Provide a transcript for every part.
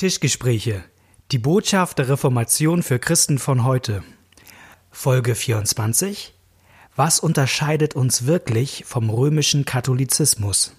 Tischgespräche. Die Botschaft der Reformation für Christen von heute. Folge 24. Was unterscheidet uns wirklich vom römischen Katholizismus?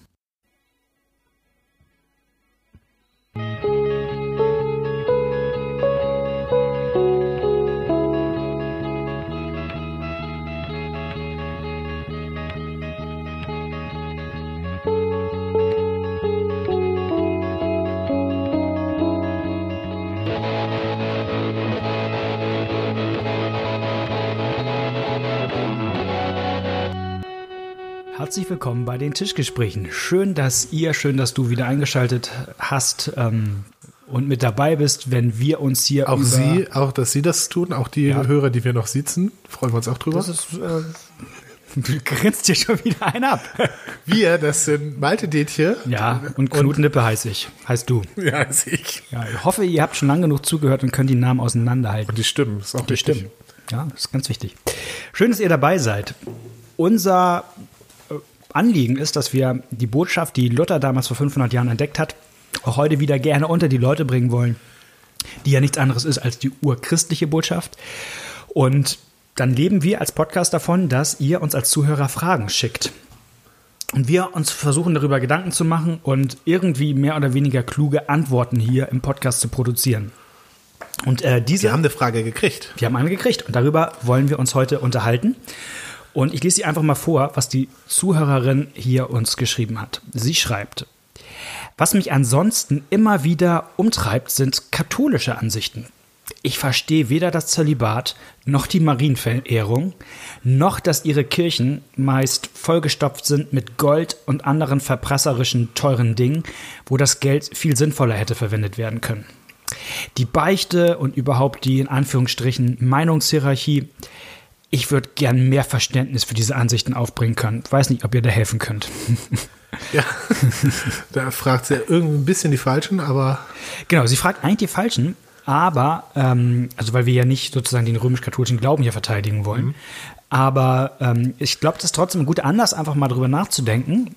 Herzlich willkommen bei den Tischgesprächen. Schön, dass ihr, schön, dass du wieder eingeschaltet hast ähm, und mit dabei bist, wenn wir uns hier auch Sie, auch dass Sie das tun, auch die ja. Hörer, die wir noch sitzen, freuen wir uns auch drüber. Das ist, äh, du grinst dir schon wieder einen ab. Wir, das sind Malte Detje. Ja, und Knut Nippe heiße ich. Heißt du. Ja, heiße ich. Ja, ich hoffe, ihr habt schon lange genug zugehört und könnt die Namen auseinanderhalten. Und die Stimmen, ist auch die Stimmen. Ja, das ist ganz wichtig. Schön, dass ihr dabei seid. Unser Anliegen ist, dass wir die Botschaft, die Luther damals vor 500 Jahren entdeckt hat, auch heute wieder gerne unter die Leute bringen wollen, die ja nichts anderes ist als die urchristliche Botschaft. Und dann leben wir als Podcast davon, dass ihr uns als Zuhörer Fragen schickt. Und wir uns versuchen darüber Gedanken zu machen und irgendwie mehr oder weniger kluge Antworten hier im Podcast zu produzieren. Und äh, diese. Wir haben eine Frage gekriegt. Wir haben eine gekriegt und darüber wollen wir uns heute unterhalten. Und ich lese sie einfach mal vor, was die Zuhörerin hier uns geschrieben hat. Sie schreibt, was mich ansonsten immer wieder umtreibt, sind katholische Ansichten. Ich verstehe weder das Zölibat noch die Marienverehrung, noch dass ihre Kirchen meist vollgestopft sind mit Gold und anderen verpresserischen teuren Dingen, wo das Geld viel sinnvoller hätte verwendet werden können. Die Beichte und überhaupt die in Anführungsstrichen Meinungshierarchie ich würde gern mehr Verständnis für diese Ansichten aufbringen können. Ich weiß nicht, ob ihr da helfen könnt. Ja, da fragt sie irgendwie ein bisschen die Falschen, aber. Genau, sie fragt eigentlich die Falschen, aber, ähm, also weil wir ja nicht sozusagen den römisch-katholischen Glauben hier verteidigen wollen. Mhm. Aber ähm, ich glaube, das ist trotzdem ein guter Anlass, einfach mal drüber nachzudenken.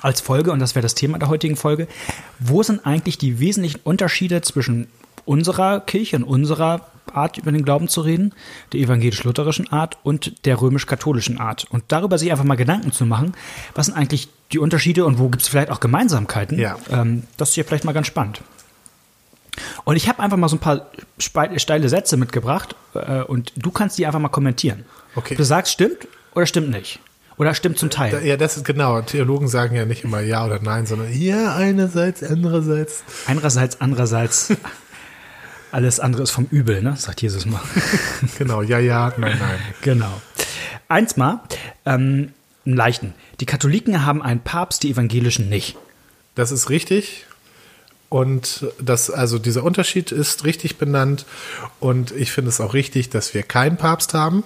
Als Folge, und das wäre das Thema der heutigen Folge, wo sind eigentlich die wesentlichen Unterschiede zwischen unserer Kirche und unserer Art, über den Glauben zu reden, der evangelisch-lutherischen Art und der römisch-katholischen Art. Und darüber sich einfach mal Gedanken zu machen, was sind eigentlich die Unterschiede und wo gibt es vielleicht auch Gemeinsamkeiten, ja. ähm, das ist ja vielleicht mal ganz spannend. Und ich habe einfach mal so ein paar steile Sätze mitgebracht äh, und du kannst die einfach mal kommentieren. Okay. Du sagst, stimmt oder stimmt nicht. Oder stimmt zum Teil. Ja, das ist genau. Theologen sagen ja nicht immer ja oder nein, sondern ja, einerseits, andererseits. Einerseits, andererseits. Alles andere ist vom Übel, ne? sagt Jesus mal. genau, ja, ja, nein, nein. Genau. Eins mal, ähm, einen leichten. Die Katholiken haben einen Papst, die Evangelischen nicht. Das ist richtig. Und das, also dieser Unterschied ist richtig benannt. Und ich finde es auch richtig, dass wir keinen Papst haben.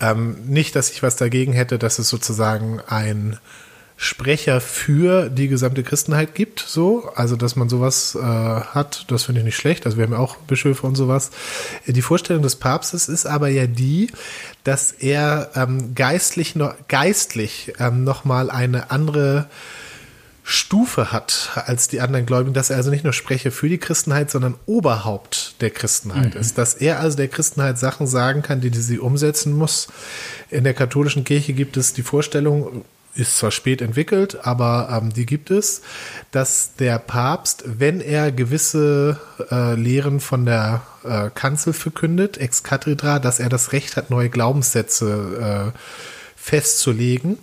Ähm, nicht, dass ich was dagegen hätte, dass es sozusagen ein Sprecher für die gesamte Christenheit gibt, so, also dass man sowas äh, hat, das finde ich nicht schlecht. Also wir haben ja auch Bischöfe und sowas. Die Vorstellung des Papstes ist aber ja die, dass er ähm, geistlich noch geistlich ähm, noch mal eine andere Stufe hat als die anderen Gläubigen, dass er also nicht nur Sprecher für die Christenheit, sondern Oberhaupt der Christenheit mhm. ist. Dass er also der Christenheit Sachen sagen kann, die, die sie umsetzen muss. In der katholischen Kirche gibt es die Vorstellung, ist zwar spät entwickelt, aber ähm, die gibt es, dass der Papst, wenn er gewisse äh, Lehren von der äh, Kanzel verkündet, ex cathedra, dass er das Recht hat, neue Glaubenssätze äh, festzulegen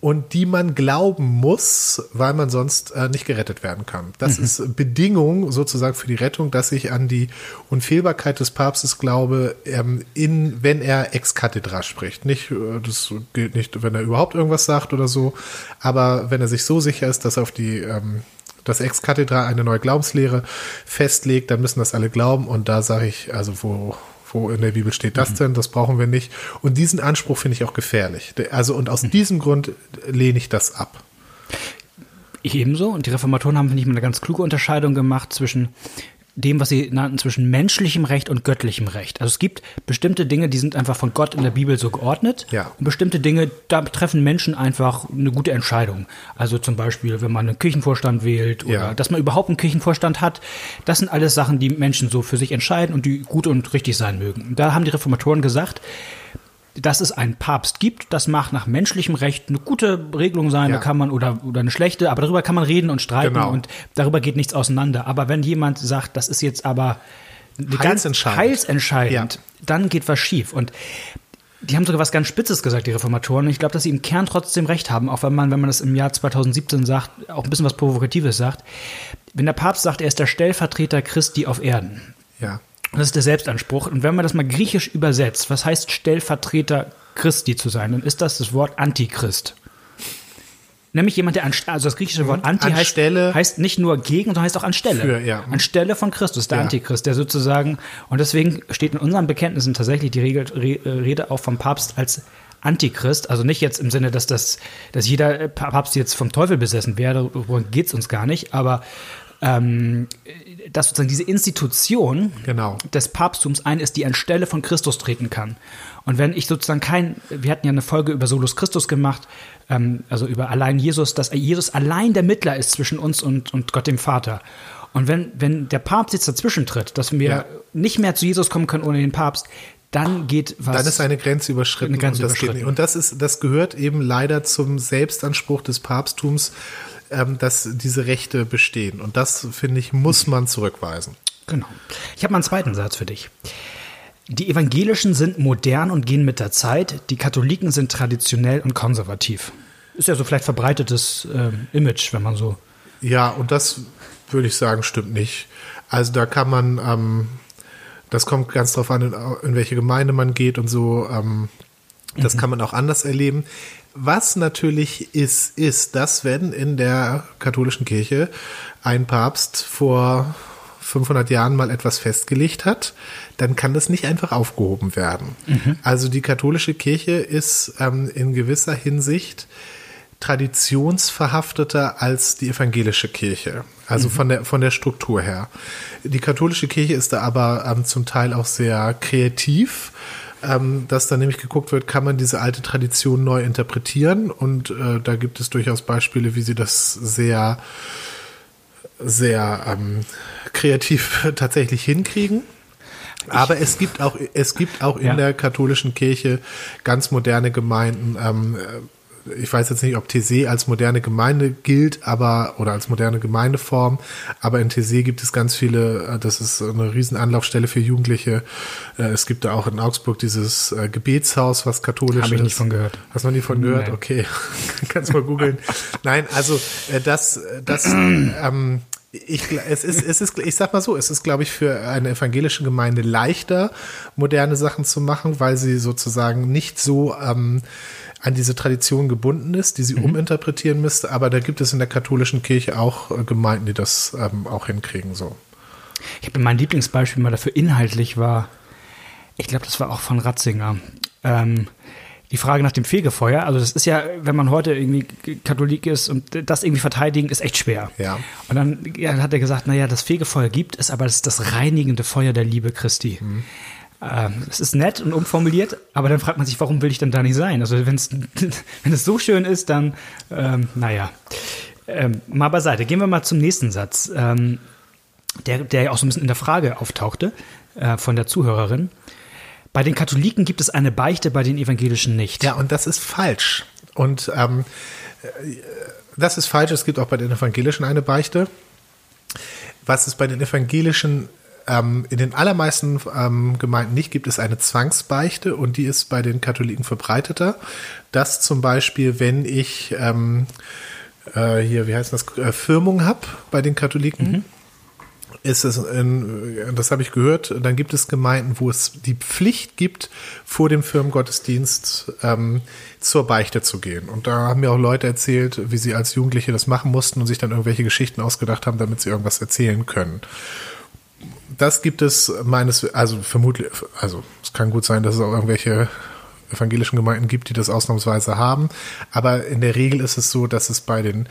und die man glauben muss, weil man sonst äh, nicht gerettet werden kann. Das mhm. ist Bedingung sozusagen für die Rettung, dass ich an die Unfehlbarkeit des Papstes glaube, ähm, in, wenn er ex cathedra spricht. Nicht, äh, das gilt nicht, wenn er überhaupt irgendwas sagt oder so, aber wenn er sich so sicher ist, dass auf die ähm, das ex cathedra eine neue Glaubenslehre festlegt, dann müssen das alle glauben und da sage ich, also wo wo in der Bibel steht das mhm. denn, das brauchen wir nicht. Und diesen Anspruch finde ich auch gefährlich. Also und aus mhm. diesem Grund lehne ich das ab. Ich ebenso. Und die Reformatoren haben, finde ich, eine ganz kluge Unterscheidung gemacht zwischen dem, was sie nannten, zwischen menschlichem Recht und göttlichem Recht. Also es gibt bestimmte Dinge, die sind einfach von Gott in der Bibel so geordnet. Ja. Und bestimmte Dinge, da treffen Menschen einfach eine gute Entscheidung. Also zum Beispiel, wenn man einen Kirchenvorstand wählt oder Ja. dass man überhaupt einen Kirchenvorstand hat. Das sind alles Sachen, die Menschen so für sich entscheiden und die gut und richtig sein mögen. Da haben die Reformatoren gesagt, dass es einen Papst gibt, das mag nach menschlichem Recht eine gute Regelung sein, Ja. da kann man oder, oder eine schlechte, aber darüber kann man reden und streiten Genau. und darüber geht nichts auseinander. Aber wenn jemand sagt, das ist jetzt aber Heilsentscheidend. heilsentscheidend, Ja. dann geht was schief. Und die haben sogar was ganz Spitzes gesagt, die Reformatoren. Und ich glaube, dass sie im Kern trotzdem recht haben, auch wenn man, wenn man das im Jahr 2017 sagt, auch ein bisschen was Provokatives sagt. Wenn der Papst sagt, er ist der Stellvertreter Christi auf Erden, Ja. Das ist der Selbstanspruch. Und wenn man das mal griechisch übersetzt, was heißt Stellvertreter Christi zu sein, dann ist das das Wort Antichrist. Nämlich jemand, der an, also das griechische Wort Anti heißt, Anstelle- heißt nicht nur gegen, sondern heißt auch anstelle. Für, ja. Anstelle von Christus, der Ja. Antichrist, der sozusagen, und deswegen steht in unseren Bekenntnissen tatsächlich die Regel, Re, Rede auch vom Papst als Antichrist, also nicht jetzt im Sinne, dass das, dass jeder Papst jetzt vom Teufel besessen wäre, worum geht's uns gar nicht, aber ähm, dass sozusagen diese Institution Genau. des Papsttums ein ist, die anstelle von Christus treten kann. Und wenn ich sozusagen kein, wir hatten ja eine Folge über Solus Christus gemacht, ähm, also über allein Jesus, dass Jesus allein der Mittler ist zwischen uns und, und Gott dem Vater. Und wenn, wenn der Papst jetzt dazwischen tritt, dass wir Ja. nicht mehr zu Jesus kommen können ohne den Papst, dann geht was. Dann ist eine Grenze überschritten. Eine Grenze und, das überschritten. und das ist, das gehört eben leider zum Selbstanspruch des Papsttums, ähm, dass diese Rechte bestehen. Und das, finde ich, muss man zurückweisen. Genau. Ich habe mal einen zweiten Satz für dich. Die Evangelischen sind modern und gehen mit der Zeit. Die Katholiken sind traditionell und konservativ. Ist ja so vielleicht verbreitetes ähm, Image, wenn man so. Ja, und das würde ich sagen, stimmt nicht. Also da kann man, ähm, das kommt ganz drauf an, in, in welche Gemeinde man geht und so. Ähm, das kann man auch anders erleben. Was natürlich ist, ist, dass wenn in der katholischen Kirche ein Papst vor 500 Jahren mal etwas festgelegt hat, dann kann das nicht einfach aufgehoben werden. Also die katholische Kirche ist ähm, in gewisser Hinsicht traditionsverhafteter als die evangelische Kirche, also von, der, von der Struktur her. Die katholische Kirche ist da aber ähm, zum Teil auch sehr kreativ, ähm, dass da nämlich geguckt wird, kann man diese alte Tradition neu interpretieren und äh, da gibt es durchaus Beispiele, wie sie das sehr, sehr ähm, kreativ tatsächlich hinkriegen. Aber es gibt auch, es gibt auch in Ja. der katholischen Kirche ganz moderne Gemeinden. Ähm, ich weiß jetzt nicht, ob Thésée als moderne Gemeinde gilt, aber oder als moderne Gemeindeform, aber in Thésée gibt es ganz viele, äh, das ist eine riesen Anlaufstelle für Jugendliche. Äh, Es gibt da auch in Augsburg dieses äh, Gebetshaus, was katholisch Habe ich ist. nicht von gehört. Hast du noch nie von gehört? Nee. Okay, kannst mal googeln. Nein, also das, das, ähm, ich, es ist, es ist, ich sag mal so, es ist, glaube ich, für eine evangelische Gemeinde leichter, moderne Sachen zu machen, weil sie sozusagen nicht so ähm, an diese Tradition gebunden ist, die sie uminterpretieren müsste. Aber da gibt es in der katholischen Kirche auch äh, Gemeinden, die das ähm, auch hinkriegen. So. Ich habe mein Lieblingsbeispiel mal dafür inhaltlich war, ich glaube, das war auch von Ratzinger. Ähm, die Frage nach dem Fegefeuer, also das ist ja, wenn man heute irgendwie Katholik ist und das irgendwie verteidigen, ist echt schwer. Ja. Und dann ja, hat er gesagt, naja, das Fegefeuer gibt es, aber das ist das reinigende Feuer der Liebe Christi. Ähm, das ist nett und umformuliert, aber dann fragt man sich, warum will ich denn da nicht sein? Also wenn es so schön ist, dann, ähm, naja. Ähm, mal beiseite. Gehen wir mal zum nächsten Satz, ähm, der, der ja auch so ein bisschen in der Frage auftauchte äh, von der Zuhörerin. Bei den Katholiken gibt es eine Beichte, bei den Evangelischen nicht. Ja, und das ist falsch. Und ähm, äh, das ist falsch. Es gibt auch bei den Evangelischen eine Beichte. Was es bei den Evangelischen ähm, in den allermeisten ähm, Gemeinden nicht gibt, ist eine Zwangsbeichte und die ist bei den Katholiken verbreiteter. Das zum Beispiel, wenn ich ähm, äh, hier, wie heißt das, äh, Firmung habe bei den Katholiken, ist es, in, das habe ich gehört, dann gibt es Gemeinden, wo es die Pflicht gibt, vor dem Firmengottesdienst ähm, zur Beichte zu gehen. Und da haben mir auch Leute erzählt, wie sie als Jugendliche das machen mussten und sich dann irgendwelche Geschichten ausgedacht haben, damit sie irgendwas erzählen können. Das gibt es meines, also vermutlich, also es kann gut sein, dass es auch irgendwelche evangelischen Gemeinden gibt, die das ausnahmsweise haben. Aber in der Regel ist es so, dass es bei den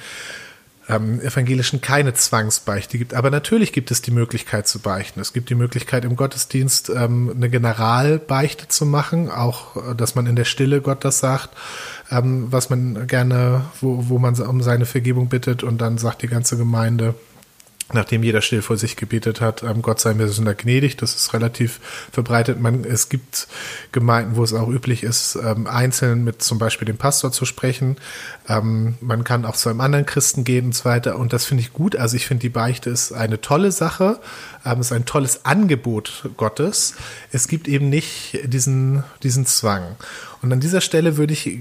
ähm, Evangelischen keine Zwangsbeichte gibt. Aber natürlich gibt es die Möglichkeit zu beichten. Es gibt die Möglichkeit im Gottesdienst ähm, eine Generalbeichte zu machen, auch äh, dass man in der Stille Gott das sagt, ähm, was man gerne, wo, wo man um seine Vergebung bittet und dann sagt die ganze Gemeinde, nachdem jeder still vor sich gebetet hat, ähm, Gott sei mir Sünder gnädig. Das ist relativ verbreitet. Man, es gibt Gemeinden, wo es auch üblich ist, ähm, einzeln mit zum Beispiel dem Pastor zu sprechen. Ähm, man kann auch zu einem anderen Christen gehen und so weiter. Und das finde ich gut. Also ich finde, die Beichte ist eine tolle Sache. Ähm, ist ein tolles Angebot Gottes. Es gibt eben nicht diesen, diesen Zwang. Und an dieser Stelle würde ich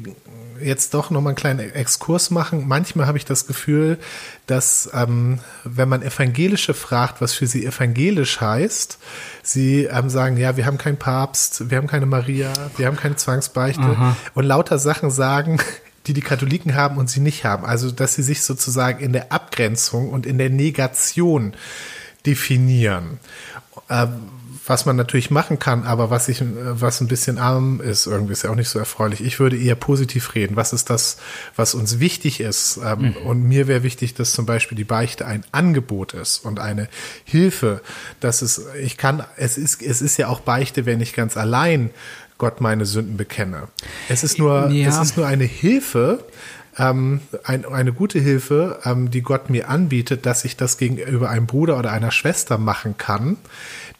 jetzt doch noch mal einen kleinen Exkurs machen. Manchmal habe ich das Gefühl, dass ähm, wenn man Evangelische fragt, was für sie evangelisch heißt, sie ähm, sagen, ja, wir haben keinen Papst, wir haben keine Maria, wir haben keine Zwangsbeichte Aha. und lauter Sachen sagen, die die Katholiken haben und sie nicht haben. Also, dass sie sich sozusagen in der Abgrenzung und in der Negation definieren. Ähm, was man natürlich machen kann, aber was ich, was ein bisschen arm ist, irgendwie ist ja auch nicht so erfreulich. Ich würde eher positiv reden. Was ist das, was uns wichtig ist? Ähm, mhm. Und mir wäre wichtig, dass zum Beispiel die Beichte ein Angebot ist und eine Hilfe, dass es, ich kann, es ist, es ist ja auch Beichte, wenn ich ganz allein Gott meine Sünden bekenne. Es ist nur, ja. es ist nur eine Hilfe, ähm, ein, eine gute Hilfe, ähm, die Gott mir anbietet, dass ich das gegenüber einem Bruder oder einer Schwester machen kann,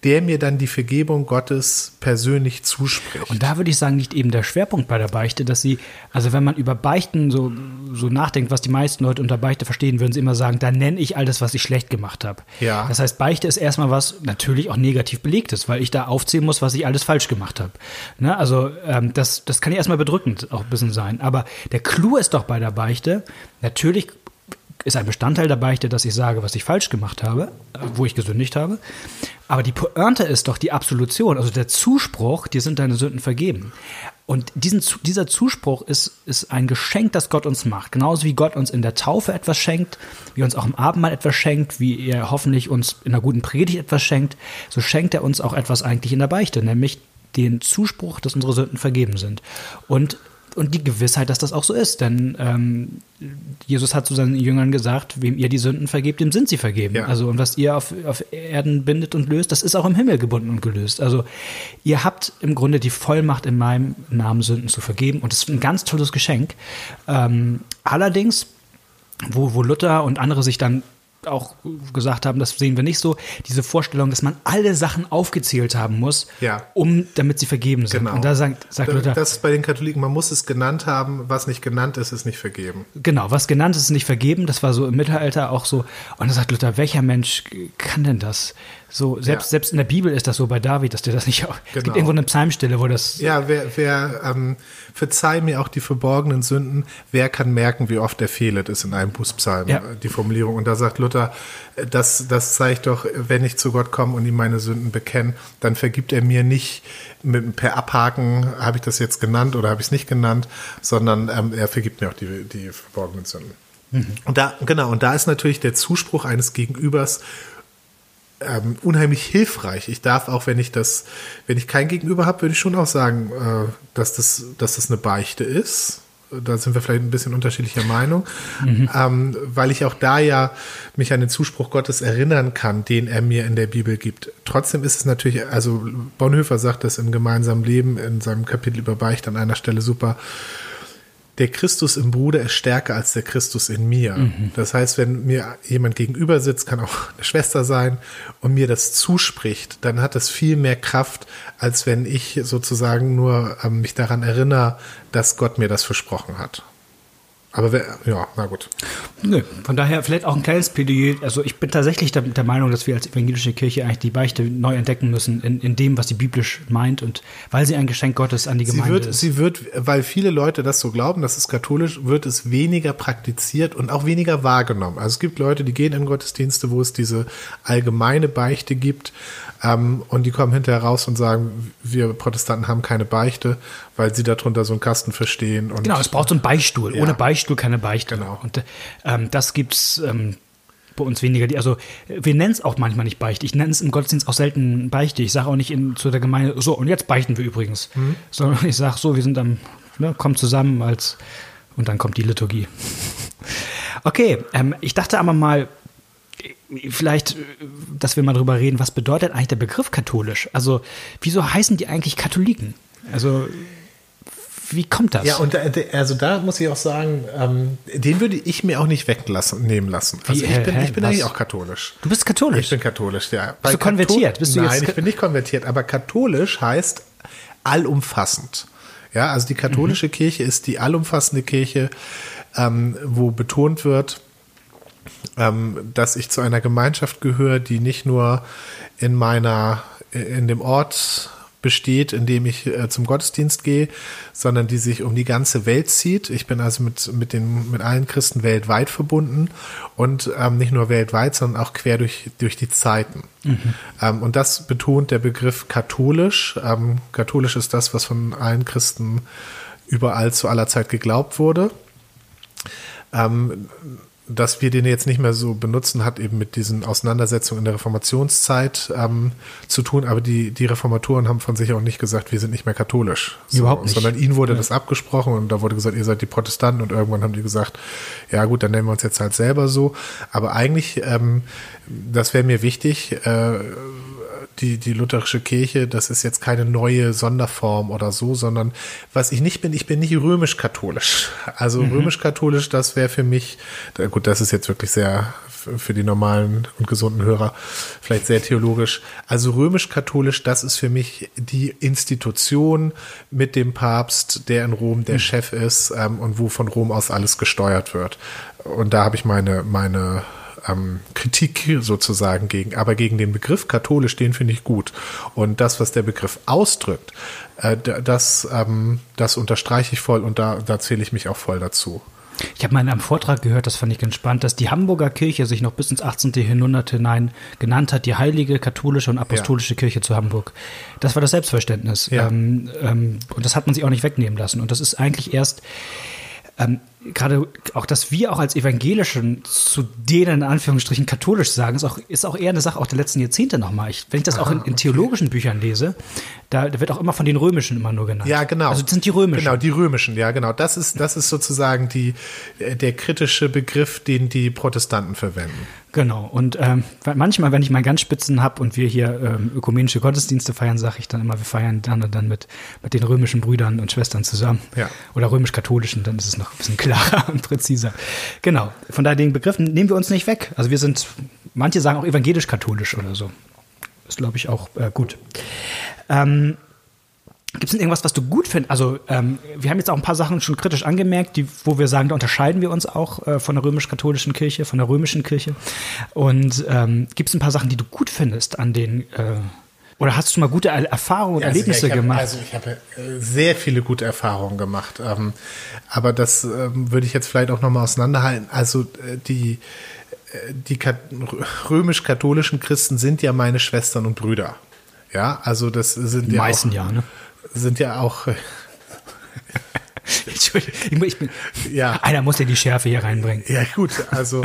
der mir dann die Vergebung Gottes persönlich zuspricht. Und da würde ich sagen, liegt eben der Schwerpunkt bei der Beichte, dass sie, also wenn man über Beichten so, so nachdenkt, was die meisten Leute unter Beichte verstehen, würden sie immer sagen, da nenne ich alles, was ich schlecht gemacht habe. Ja. Das heißt, Beichte ist erstmal was natürlich auch negativ belegtes, weil ich da aufzählen muss, was ich alles falsch gemacht habe. Ne? Also ähm, das, das kann ja erstmal bedrückend auch ein bisschen sein. Aber der Clou ist doch bei der Beichte, natürlich ist ein Bestandteil der Beichte, dass ich sage, was ich falsch gemacht habe, wo ich gesündigt habe. Aber die Pointe ist doch die Absolution, also der Zuspruch, dir sind deine Sünden vergeben. Und diesen, dieser Zuspruch ist, ist ein Geschenk, das Gott uns macht. Genauso wie Gott uns in der Taufe etwas schenkt, wie uns auch im Abendmahl etwas schenkt, wie er hoffentlich uns in einer guten Predigt etwas schenkt, so schenkt er uns auch etwas eigentlich in der Beichte, nämlich den Zuspruch, dass unsere Sünden vergeben sind. Und und die Gewissheit, dass das auch so ist. Denn ähm, Jesus hat zu seinen Jüngern gesagt, wem ihr die Sünden vergebt, dem sind sie vergeben. Ja. Also und was ihr auf, auf Erden bindet und löst, das ist auch im Himmel gebunden und gelöst. Also ihr habt im Grunde die Vollmacht in meinem Namen Sünden zu vergeben und das ist ein ganz tolles Geschenk. Ähm, allerdings, wo, wo Luther und andere sich dann auch gesagt haben, das sehen wir nicht so, diese Vorstellung, dass man alle Sachen aufgezählt haben muss, ja. um damit sie vergeben sind. Genau. Und da sagt, sagt Luther. Das ist bei den Katholiken, man muss es genannt haben, was nicht genannt ist, ist nicht vergeben. Genau, was genannt ist, ist nicht vergeben. Das war so im Mittelalter auch so. Und da sagt Luther, welcher Mensch kann denn das? So, selbst, ja. selbst in der Bibel ist das so bei David, dass der das nicht auch. Genau. Es gibt genau. irgendwo eine Psalmstelle, wo das. Ja, wer, wer ähm, verzeih mir auch die verborgenen Sünden, wer kann merken, wie oft er fehlet, ist in einem Bußpsalm ja. die Formulierung. Und da sagt Luther, das, das zeigt doch, wenn ich zu Gott komme und ihm meine Sünden bekenne, dann vergibt er mir nicht mit, per Abhaken, habe ich das jetzt genannt oder habe ich es nicht genannt, sondern ähm, er vergibt mir auch die, die verborgenen Sünden. Mhm. Und da, genau, und da ist natürlich der Zuspruch eines Gegenübers ähm, unheimlich hilfreich. Ich darf auch, wenn ich das, wenn ich kein Gegenüber habe, würde ich schon auch sagen, äh, dass das, dass das eine Beichte ist. Da sind wir vielleicht ein bisschen unterschiedlicher Meinung, mhm. ähm, weil ich auch da ja mich an den Zuspruch Gottes erinnern kann, den er mir in der Bibel gibt. Trotzdem ist es natürlich, also Bonhoeffer sagt das im gemeinsamen Leben in seinem Kapitel über Beichte an einer Stelle super der Christus im Bruder ist stärker als der Christus in mir. Mhm. Das heißt, wenn mir jemand gegenüber sitzt, kann auch eine Schwester sein und mir das zuspricht, dann hat das viel mehr Kraft, als wenn ich sozusagen nur ähm, mich daran erinnere, dass Gott mir das versprochen hat. Aber wer, ja, na gut. Nö, von daher vielleicht auch ein kleines Plädoyer. Also ich bin tatsächlich der, der, Meinung, dass wir als evangelische Kirche eigentlich die Beichte neu entdecken müssen in, in dem, was sie biblisch meint und weil sie ein Geschenk Gottes an die Gemeinde sie wird, ist. Sie wird, weil viele Leute das so glauben, das ist katholisch, wird es weniger praktiziert und auch weniger wahrgenommen. Also es gibt Leute, die gehen in Gottesdienste, wo es diese allgemeine Beichte gibt ähm, und die kommen hinterher raus und sagen, wir Protestanten haben keine Beichte, weil sie darunter so einen Kasten verstehen. Genau, es braucht so einen Beistuhl. Ja. Ohne Beistuhl keine Beichte. Genau. Und ähm, das gibt's ähm, bei uns weniger. Also wir nennen es auch manchmal nicht Beichte. Ich nenne es im Gottesdienst auch selten Beichte. Ich sage auch nicht in, zu der Gemeinde, so, und jetzt beichten wir übrigens. Mhm. Sondern ich sage so, wir sind am, ne, kommen zusammen als, und dann kommt die Liturgie. Okay, ähm, ich dachte aber mal, vielleicht, dass wir mal drüber reden, was bedeutet eigentlich der Begriff katholisch? Also, wieso heißen die eigentlich Katholiken? Also, wie kommt das? Ja, und da, also da muss ich auch sagen, ähm, den würde ich mir auch nicht weglassen, nehmen lassen. Also ich bin, ich bin eigentlich auch katholisch. du bist katholisch. Ich bin katholisch, ja. Bist du konvertiert? Bist du Nein, ich bin nicht konvertiert, aber katholisch heißt allumfassend. Ja, also die katholische Mhm. Kirche ist die allumfassende Kirche, ähm, wo betont wird, ähm, dass ich zu einer Gemeinschaft gehöre, die nicht nur in meiner, in dem Ort besteht, in dem ich äh, zum Gottesdienst gehe, sondern die sich um die ganze Welt zieht. Ich bin also mit, mit, den, mit allen Christen weltweit verbunden und ähm, nicht nur weltweit, sondern auch quer durch, durch die Zeiten. Ähm, und das betont der Begriff katholisch. Ähm, katholisch ist das, was von allen Christen überall zu aller Zeit geglaubt wurde. Ähm, dass wir den jetzt nicht mehr so benutzen, hat eben mit diesen Auseinandersetzungen in der Reformationszeit ähm, zu tun. Aber die, die Reformatoren haben von sich auch nicht gesagt, wir sind nicht mehr katholisch. So, Überhaupt nicht. Sondern ihnen wurde das abgesprochen und da wurde gesagt, ihr seid die Protestanten und irgendwann haben die gesagt, ja gut, dann nennen wir uns jetzt halt selber so. Aber eigentlich, ähm, das wäre mir wichtig, äh, die, die lutherische Kirche, das ist jetzt keine neue Sonderform oder so, sondern was ich nicht bin, ich bin nicht römisch-katholisch. Also römisch-katholisch, das wäre für mich, gut, das ist jetzt wirklich sehr für die normalen und gesunden Hörer vielleicht sehr theologisch. Also römisch-katholisch, das ist für mich die Institution mit dem Papst, der in Rom der Chef ist ähm, und wo von Rom aus alles gesteuert wird. Und da habe ich meine, meine ähm, Kritik sozusagen gegen, aber gegen den Begriff katholisch, den finde ich gut. Und das, was der Begriff ausdrückt, äh, das, ähm, das unterstreiche ich voll und da, da zähle ich mich auch voll dazu. Ich habe mal in einem Vortrag gehört, das fand ich ganz spannend, dass die Hamburger Kirche sich noch bis ins 18. Jahrhundert hinein genannt hat, die heilige katholische und apostolische Kirche zu Hamburg. Das war das Selbstverständnis. Ja. Ähm, ähm, und das hat man sich auch nicht wegnehmen lassen. Und das ist eigentlich erst ähm, gerade auch, dass wir auch als Evangelischen zu denen in Anführungsstrichen katholisch sagen, ist auch, ist auch eher eine Sache auch der letzten Jahrzehnte nochmal. Ich, wenn ich das auch in, in theologischen Büchern lese, da, da wird auch immer von den Römischen immer nur genannt. Ja, genau. Also das sind die Römischen. Genau, die römischen, ja, genau. Das ist, das ist sozusagen die, äh, der kritische Begriff, den die Protestanten verwenden. Genau. Und ähm, manchmal, wenn ich mal ganz Spitzen habe und wir hier ähm, ökumenische Gottesdienste feiern, sage ich dann immer, wir feiern dann und dann mit, mit den römischen Brüdern und Schwestern zusammen. Ja. Oder römisch-katholischen, dann ist es noch ein bisschen klarer und präziser. Genau. Von daher den Begriff nehmen wir uns nicht weg. Also wir sind, manche sagen auch evangelisch-katholisch oder so. Ist, glaube ich, auch äh, gut. Ähm, Gibt es denn irgendwas, was du gut findest? Also, ähm, wir haben jetzt auch ein paar Sachen schon kritisch angemerkt, die, wo wir sagen, da unterscheiden wir uns auch äh, von der römisch-katholischen Kirche, von der römischen Kirche. Und ähm, gibt es ein paar Sachen, die du gut findest an den, äh, oder hast du mal gute Er- Erfahrungen und Erlebnisse ich hab, gemacht? Also ich habe äh, sehr viele gute Erfahrungen gemacht. Ähm, aber das ähm, würde ich jetzt vielleicht auch nochmal auseinanderhalten. Also äh, die, äh, die kat- römisch-katholischen Christen sind ja meine Schwestern und Brüder. Ja, also das sind Die ja meisten auch, ja, ne? sind ja auch Entschuldigung, ich bin, Ja. einer muss ja die Schärfe hier reinbringen. Ja, gut, also,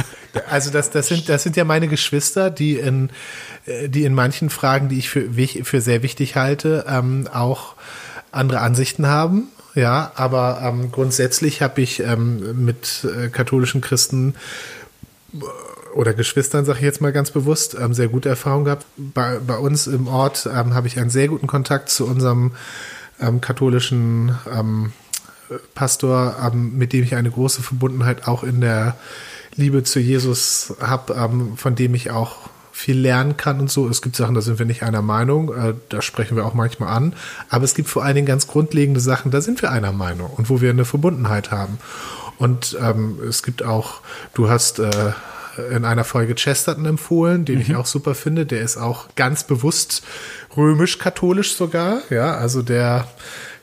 also das, das, sind, das sind ja meine Geschwister, die in, äh, die in manchen Fragen, die ich für, für sehr wichtig halte, ähm, auch andere Ansichten haben. Ja, aber ähm, grundsätzlich habe ich ähm, mit äh, katholischen Christen äh, oder Geschwistern, sage ich jetzt mal ganz bewusst, ähm, sehr gute Erfahrungen gehabt. Bei, bei uns im Ort ähm, habe ich einen sehr guten Kontakt zu unserem ähm, katholischen ähm, Pastor, ähm, mit dem ich eine große Verbundenheit auch in der Liebe zu Jesus habe, ähm, von dem ich auch viel lernen kann und so. Es gibt Sachen, da sind wir nicht einer Meinung, äh, da sprechen wir auch manchmal an. Aber es gibt vor allen Dingen ganz grundlegende Sachen, da sind wir einer Meinung und wo wir eine Verbundenheit haben. Und ähm, es gibt auch, du hast äh, in einer Folge Chesterton empfohlen, den ich auch super finde. Der ist auch ganz bewusst römisch-katholisch sogar. Ja, also der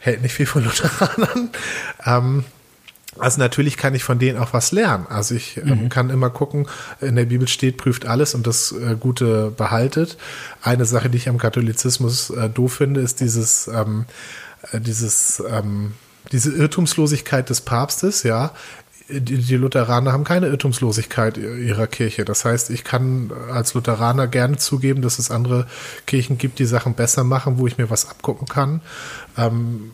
hält nicht viel von Lutheranern. Ähm, also natürlich kann ich von denen auch was lernen. Also ich ähm, kann immer gucken, in der Bibel steht, prüft alles und das äh, Gute behaltet. Eine Sache, die ich am Katholizismus äh, doof finde, ist dieses, ähm, äh, dieses, ähm, diese Irrtumslosigkeit des Papstes, ja. Die, die Lutheraner haben keine Irrtumslosigkeit ihrer Kirche. Das heißt, ich kann als Lutheraner gerne zugeben, dass es andere Kirchen gibt, die Sachen besser machen, wo ich mir was abgucken kann ähm,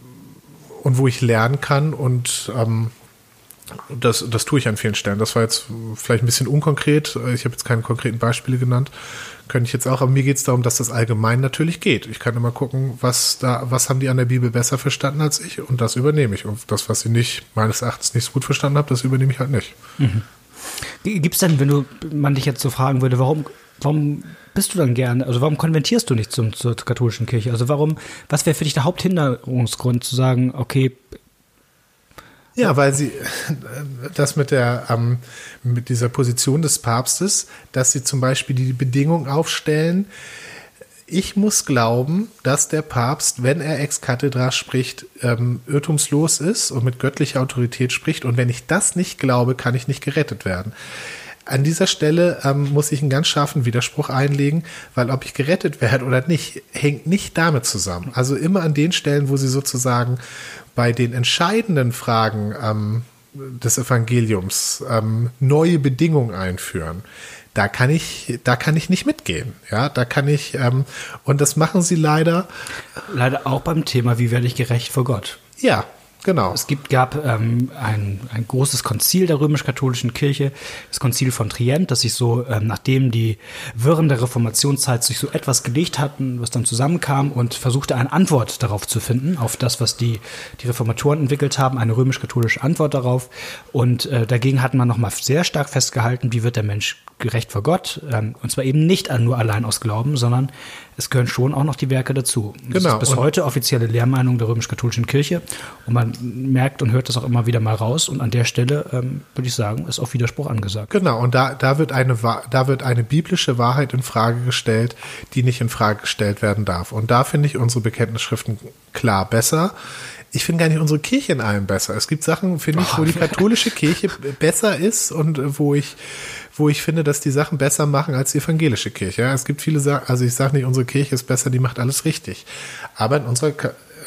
und wo ich lernen kann und ähm, Das, das tue ich an vielen Stellen. Das war jetzt vielleicht ein bisschen unkonkret. Ich habe jetzt keine konkreten Beispiele genannt. Könnte ich jetzt auch, aber mir geht es darum, dass das allgemein natürlich geht. Ich kann immer gucken, was da, was haben die an der Bibel besser verstanden als ich und das übernehme ich. Und das, was sie nicht, meines Erachtens nicht so gut verstanden haben, das übernehme ich halt nicht. Mhm. Gibt es denn, wenn du man dich jetzt so fragen würde, warum, warum bist du dann gerne, also warum konvertierst du nicht zum, zur katholischen Kirche? Also warum, was wäre für dich der Haupthinderungsgrund zu sagen, okay, ja, weil sie das mit der ähm, mit dieser Position des Papstes, dass sie zum Beispiel die Bedingung aufstellen, ich muss glauben, dass der Papst, wenn er ex cathedra spricht, ähm, irrtumslos ist und mit göttlicher Autorität spricht. Und wenn ich das nicht glaube, kann ich nicht gerettet werden. An dieser Stelle ähm, muss ich einen ganz scharfen Widerspruch einlegen, weil ob ich gerettet werde oder nicht, hängt nicht damit zusammen. Also immer an den Stellen, wo sie sozusagen bei den entscheidenden Fragen ähm, des Evangeliums ähm, neue Bedingungen einführen, da kann ich, da kann ich nicht mitgehen. Ja, da kann ich, ähm, und das machen sie leider. Leider auch beim Thema, wie werde ich gerecht vor Gott? Ja, Genau. Es gibt, gab ähm, ein, ein großes Konzil der römisch-katholischen Kirche, das Konzil von Trient, das sich so, ähm, nachdem die Wirren der Reformationszeit sich so etwas gelegt hatten, was dann zusammenkam und versuchte eine Antwort darauf zu finden, auf das, was die, die Reformatoren entwickelt haben, eine römisch-katholische Antwort darauf. Und äh, dagegen hat man nochmal sehr stark festgehalten, wie wird der Mensch gerecht vor Gott. Ähm, und zwar eben nicht nur allein aus Glauben, sondern es gehören schon auch noch die Werke dazu. Das genau. ist bis und heute offizielle Lehrmeinung der römisch-katholischen Kirche. Und man merkt und hört das auch immer wieder mal raus. Und an der Stelle ähm, würde ich sagen, ist auch Widerspruch angesagt. Genau. Und da, da wird eine, da wird eine biblische Wahrheit in Frage gestellt, die nicht in Frage gestellt werden darf. Und da finde ich unsere Bekenntnisschriften klar besser ich finde gar nicht unsere Kirche in allem besser. Es gibt Sachen, finde ich, wo die katholische Kirche besser ist und wo ich wo ich finde, dass die Sachen besser machen als die evangelische Kirche. Ja, es gibt viele Sachen, also ich sage nicht, unsere Kirche ist besser, die macht alles richtig. Aber in unserer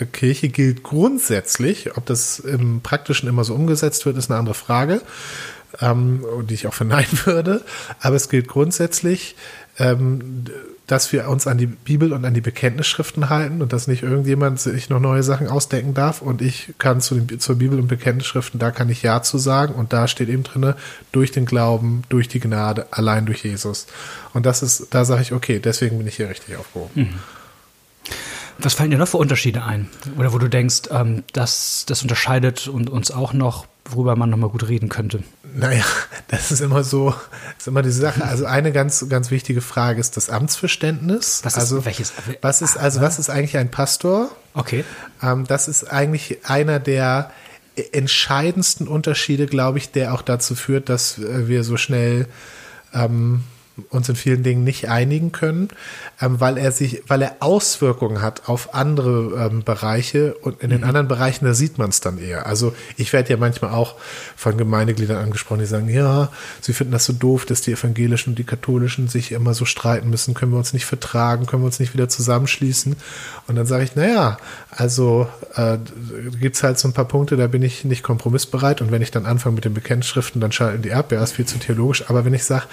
Kirche gilt grundsätzlich, ob das im Praktischen immer so umgesetzt wird, ist eine andere Frage, ähm, die ich auch verneinen würde. Aber es gilt grundsätzlich, ähm, dass wir uns an die Bibel und an die Bekenntnisschriften halten und dass nicht irgendjemand sich noch neue Sachen ausdenken darf und ich kann zu den, zur Bibel und Bekenntnisschriften, da kann ich Ja zu sagen und da steht eben drinne durch den Glauben, durch die Gnade, allein durch Jesus. Und das ist, da sage ich, okay, deswegen bin ich hier richtig aufgehoben. Mhm. Was fallen dir noch für Unterschiede ein? Oder wo du denkst, ähm, das, das unterscheidet uns auch noch worüber man nochmal gut reden könnte? Naja, das ist immer so, ist immer diese Sache. Also eine ganz, ganz wichtige Frage ist das Amtsverständnis. Was ist, also, welches? Was ist, also was ist eigentlich ein Pastor? Okay. Ähm, das ist eigentlich einer der entscheidendsten Unterschiede, glaube ich, der auch dazu führt, dass wir so schnell ähm, uns in vielen Dingen nicht einigen können, ähm, weil er sich, weil er Auswirkungen hat auf andere ähm, Bereiche und in den mhm. anderen Bereichen, da sieht man es dann eher. Also ich werde ja manchmal auch von Gemeindegliedern angesprochen, die sagen, ja, sie finden das so doof, dass die Evangelischen und die Katholischen sich immer so streiten müssen, können wir uns nicht vertragen, können wir uns nicht wieder zusammenschließen. Und dann sage ich, naja, also äh, gibt es halt so ein paar Punkte, da bin ich nicht kompromissbereit und wenn ich dann anfange mit den Bekenntnisschriften, dann schalten die Erdbeer, ist viel zu theologisch. Aber wenn ich sage,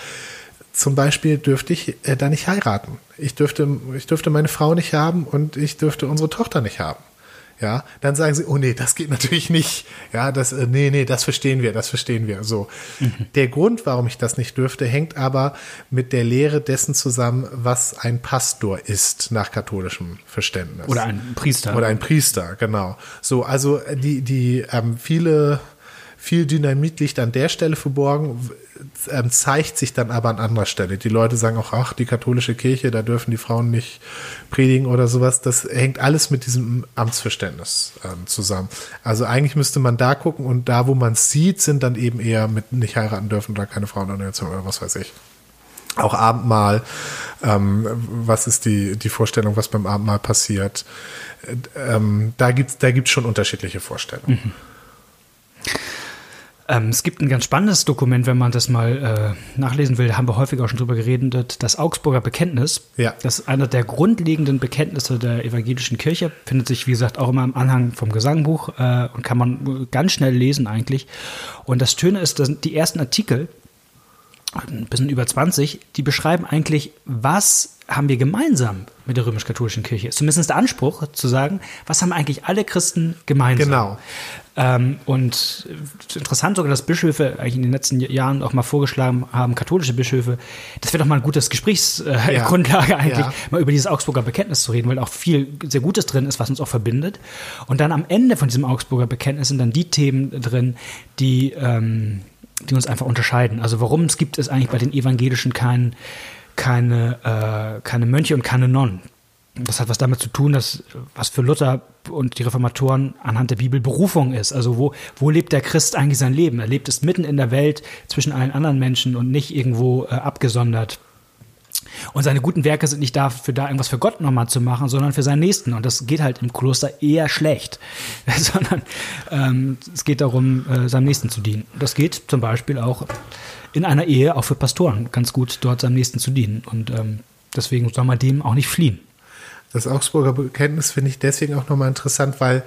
zum Beispiel dürfte ich äh, da nicht heiraten. Ich dürfte, ich dürfte meine Frau nicht haben und ich dürfte unsere Tochter nicht haben. Ja, dann sagen sie, oh nee, das geht natürlich nicht. Ja, das, äh, nee, nee, das verstehen wir, das verstehen wir. So. Mhm. Der Grund, warum ich das nicht dürfte, hängt aber mit der Lehre dessen zusammen, was ein Pastor ist, nach katholischem Verständnis. Oder ein Priester. Oder ein Priester, genau. So, also die, die, ähm, viele, viel Dynamit liegt an der Stelle verborgen, ähm, zeigt sich dann aber an anderer Stelle. Die Leute sagen auch, ach, die katholische Kirche, da dürfen die Frauen nicht predigen oder sowas. Das hängt alles mit diesem Amtsverständnis ähm, zusammen. Also eigentlich müsste man da gucken und da, wo man es sieht, sind dann eben eher mit nicht heiraten dürfen oder keine Frauenorganisation oder was weiß ich. Auch Abendmahl, ähm, was ist die, die Vorstellung, was beim Abendmahl passiert? Äh, ähm, da gibt es da gibt's schon unterschiedliche Vorstellungen. Mhm. Ähm, es gibt ein ganz spannendes Dokument, wenn man das mal äh, nachlesen will, da haben wir häufig auch schon drüber geredet, das Augsburger Bekenntnis. Ja. Das ist einer der grundlegenden Bekenntnisse der evangelischen Kirche, findet sich, wie gesagt, auch immer im Anhang vom Gesangbuch äh, und kann man ganz schnell lesen eigentlich. Und das Schöne ist, dass die ersten Artikel, ein bisschen über 20, die beschreiben eigentlich, was haben wir gemeinsam mit der römisch-katholischen Kirche ist. Zumindest der Anspruch zu sagen, was haben eigentlich alle Christen gemeinsam? Genau. Ähm, und interessant sogar, dass Bischöfe eigentlich in den letzten Jahren auch mal vorgeschlagen haben, katholische Bischöfe, das wäre doch mal ein gutes Gesprächsgrundlage äh, ja. eigentlich, ja. mal über dieses Augsburger Bekenntnis zu reden, weil auch viel sehr Gutes drin ist, was uns auch verbindet. Und dann am Ende von diesem Augsburger Bekenntnis sind dann die Themen drin, die, ähm, die uns einfach unterscheiden. Also warum es gibt es eigentlich bei den Evangelischen kein, keine, äh, keine Mönche und keine Nonnen. Das hat was damit zu tun, dass was für Luther und die Reformatoren anhand der Bibel Berufung ist. Also wo, wo lebt der Christ eigentlich sein Leben? Er lebt es mitten in der Welt zwischen allen anderen Menschen und nicht irgendwo äh, abgesondert. Und seine guten Werke sind nicht dafür da, irgendwas für Gott nochmal zu machen, sondern für seinen Nächsten. Und das geht halt im Kloster eher schlecht, sondern ähm, es geht darum, äh, seinem Nächsten zu dienen. Das geht zum Beispiel auch in einer Ehe, auch für Pastoren, ganz gut dort seinem Nächsten zu dienen. Und ähm, deswegen soll man dem auch nicht fliehen. Das Augsburger Bekenntnis finde ich deswegen auch nochmal interessant, weil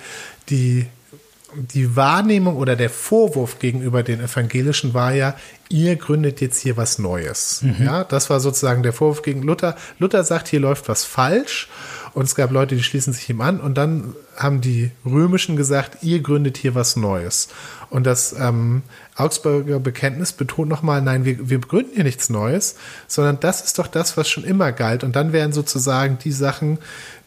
die, die Wahrnehmung oder der Vorwurf gegenüber den Evangelischen war ja, ihr gründet jetzt hier was Neues. Mhm. Ja, das war sozusagen der Vorwurf gegen Luther. Luther sagt, hier läuft was falsch. Und es gab Leute, die schließen sich ihm an. Und dann haben die Römischen gesagt, ihr gründet hier was Neues. Und das ähm, Augsburger Bekenntnis betont nochmal, nein, wir, wir begründen hier nichts Neues, sondern das ist doch das, was schon immer galt. Und dann wären sozusagen die Sachen,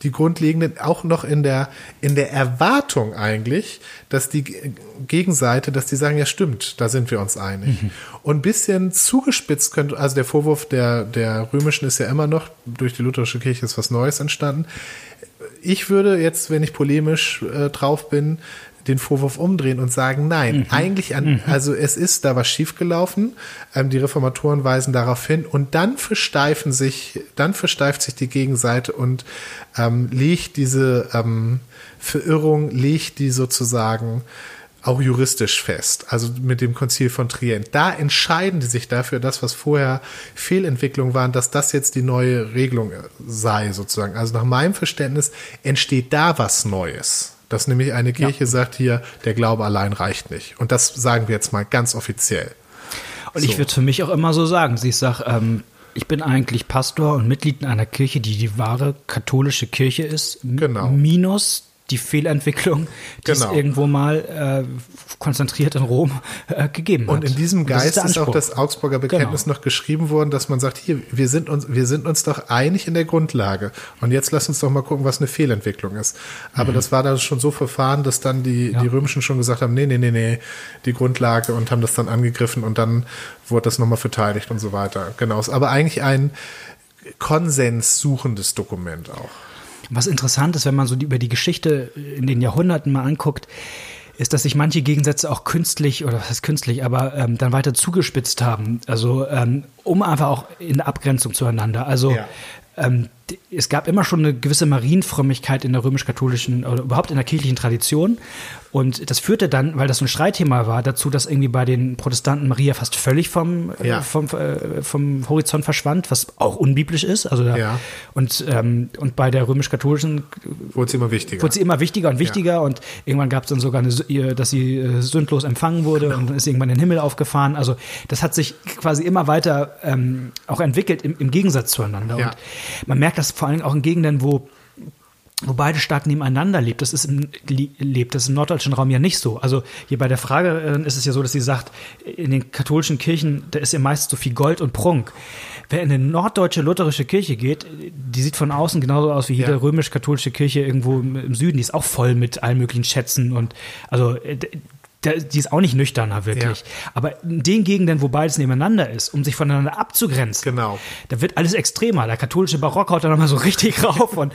die grundlegenden, auch noch in der, in der Erwartung eigentlich, dass die Gegenseite, dass die sagen, ja stimmt, da sind wir uns einig. Mhm. Und ein bisschen zugespitzt könnte, also der Vorwurf der, der Römischen ist ja immer noch, durch die lutherische Kirche ist was Neues entstanden. Ich würde jetzt, wenn ich polemisch äh, drauf bin, den Vorwurf umdrehen und sagen, nein, mhm. eigentlich an, mhm. also es ist da was schiefgelaufen, ähm, die Reformatoren weisen darauf hin und dann versteifen sich, dann versteift sich die Gegenseite und ähm, legt diese ähm, Verirrung, legt die sozusagen auch juristisch fest, also mit dem Konzil von Trient. Da entscheiden die sich dafür, das, was vorher Fehlentwicklung waren, dass das jetzt die neue Regelung sei, sozusagen. Also nach meinem Verständnis entsteht da was Neues. Dass nämlich eine Kirche ja. sagt hier, der Glaube allein reicht nicht. Und das sagen wir jetzt mal ganz offiziell. Und so. ich würde für mich auch immer so sagen, sie sagt, ähm, ich bin eigentlich Pastor und Mitglied in einer Kirche, die die wahre katholische Kirche ist, genau. minus die Fehlentwicklung, die genau. es irgendwo mal äh, konzentriert in Rom äh, gegeben hat. Und in diesem Geist ist, ist, auch das Augsburger Bekenntnis genau. noch geschrieben worden, dass man sagt, hier, wir sind uns, wir sind uns doch einig in der Grundlage. Und jetzt lass uns doch mal gucken, was eine Fehlentwicklung ist. Aber mhm. das war dann schon so verfahren, dass dann die, ja. die Römischen schon gesagt haben, nee, nee, nee, nee, die Grundlage und haben das dann angegriffen und dann wurde das nochmal verteidigt und so weiter. Genau. Ist aber eigentlich ein konsenssuchendes Dokument auch. Was interessant ist, wenn man so über die Geschichte in den Jahrhunderten mal anguckt, ist, dass sich manche Gegensätze auch künstlich, oder was heißt künstlich, aber ähm, dann weiter zugespitzt haben. Also ähm, um einfach auch in Abgrenzung zueinander. Also ja. ähm, es gab immer schon eine gewisse Marienfrömmigkeit in der römisch-katholischen oder überhaupt in der kirchlichen Tradition. Und das führte dann, weil das so ein Streitthema war, dazu, dass irgendwie bei den Protestanten Maria fast völlig vom, äh, ja. äh, vom, äh, vom Horizont verschwand, was auch unbiblisch ist. Also da, ja. und, ähm, und bei der römisch-katholischen wurde sie immer wichtiger. Wurde sie immer wichtiger und wichtiger. Ja. Und irgendwann gab es dann sogar, eine, dass sie äh, sündlos empfangen wurde genau. und ist irgendwann in den Himmel aufgefahren. Also das hat sich quasi immer weiter ähm, auch entwickelt im, im Gegensatz zueinander. Und man merkt das vor allem auch in Gegenden, wo wo beide Staaten nebeneinander lebt. Das ist im, lebt. Das im norddeutschen Raum ja nicht so. Also hier bei der Frage äh, ist es ja so, dass sie sagt, in den katholischen Kirchen, da ist ja meist so viel Gold und Prunk. Wer in eine norddeutsche lutherische Kirche geht, die sieht von außen genauso aus wie jede ja. römisch-katholische Kirche irgendwo im Süden. Die ist auch voll mit allen möglichen Schätzen und also äh, die ist auch nicht nüchterner, wirklich. Ja. Aber in den Gegenden, wo beides nebeneinander ist, um sich voneinander abzugrenzen, genau. da wird alles extremer. Der katholische Barock haut da nochmal so richtig rauf und,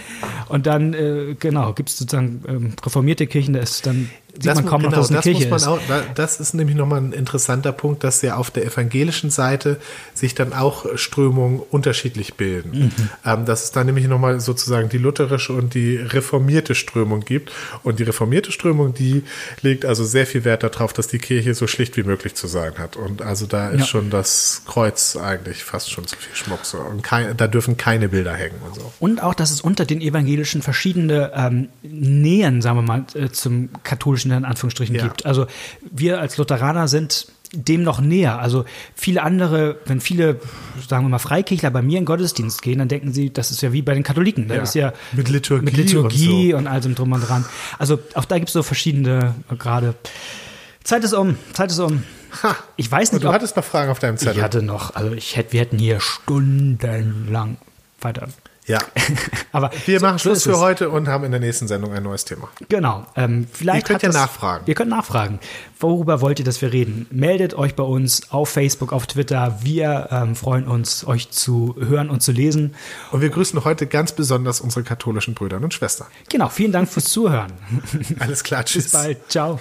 und dann, äh, genau, gibt es sozusagen ähm, reformierte Kirchen, da ist dann sieht das, man kaum genau, noch, dass es eine Kirche ist. Auch, das ist nämlich nochmal ein interessanter Punkt, dass ja auf der evangelischen Seite sich dann auch Strömungen unterschiedlich bilden. Mhm. Ähm, dass es da nämlich nochmal sozusagen die lutherische und die reformierte Strömung gibt. Und die reformierte Strömung, die legt also sehr viel Wert darauf, dass die Kirche so schlicht wie möglich zu sein hat. Und also da ist ja. schon das Kreuz eigentlich fast schon zu viel Schmuck. So. Und kein, da dürfen keine Bilder hängen und so. Und auch, dass es unter den Evangelischen verschiedene ähm, Nähen, sagen wir mal, äh, zum katholischen in Anführungsstrichen ja. gibt. Also wir als Lutheraner sind dem noch näher. Also viele andere, wenn viele, sagen wir mal, Freikirchler bei mir in Gottesdienst gehen, dann denken sie, das ist ja wie bei den Katholiken. Das Ja. ist ja Mit Liturgie mit Liturgie und und, all dem drum und dran. Also auch da gibt es so verschiedene gerade. Zeit ist um, Zeit ist um. Ha. Ich weiß Und nicht, du ob hattest noch Fragen auf deinem ich Zettel. hatte noch, also ich hätte, wir hätten hier stundenlang weiter. Ja. Aber Wir so- machen so Schluss ist für heute und haben in der nächsten Sendung ein neues Thema. Genau. Ähm, vielleicht Ihr könnt ja das- nachfragen. Ihr könnt nachfragen. Worüber wollt ihr, dass wir reden? Meldet euch bei uns auf Facebook, auf Twitter. Wir ähm, freuen uns, euch zu hören und zu lesen. Und wir grüßen heute ganz besonders unsere katholischen Brüder und Schwestern. Genau. Vielen Dank fürs Zuhören. Alles klar, tschüss. Bis bald. Ciao.